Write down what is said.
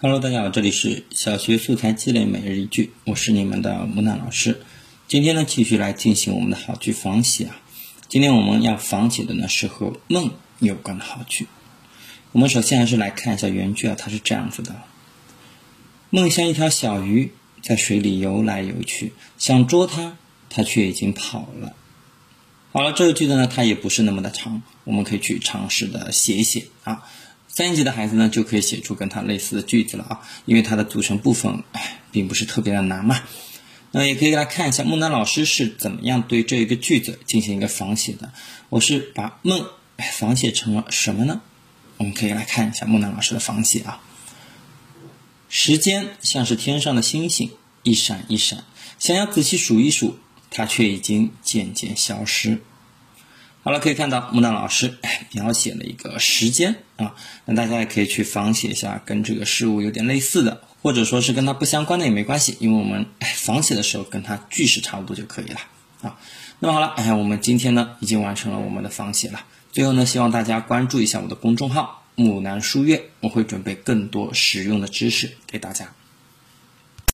Hello，大家好，这里是小学素材积累每日一句，我是你们的木娜老师。今天呢，继续来进行我们的好句仿写啊。今天我们要仿写的呢是和梦有关的好句。我们首先还是来看一下原句啊，它是这样子的：梦像一条小鱼在水里游来游去，想捉它，它却已经跑了。好了，这个句子呢，它也不是那么的长，我们可以去尝试的写一写啊。三年级的孩子呢，就可以写出跟它类似的句子了啊，因为它的组成部分哎，并不是特别的难嘛。那也可以来看一下木南老师是怎么样对这一个句子进行一个仿写的。我是把梦仿写成了什么呢？我们可以来看一下木南老师的仿写啊。时间像是天上的星星，一闪一闪，想要仔细数一数，它却已经渐渐消失。好了，可以看到木兰老师描写了一个时间啊，那大家也可以去仿写一下跟这个事物有点类似的，或者说是跟它不相关的也没关系，因为我们仿写的时候跟它句式差不多就可以了啊。那么好了，哎，我们今天呢已经完成了我们的仿写了。最后呢，希望大家关注一下我的公众号“木兰书院”，我会准备更多实用的知识给大家。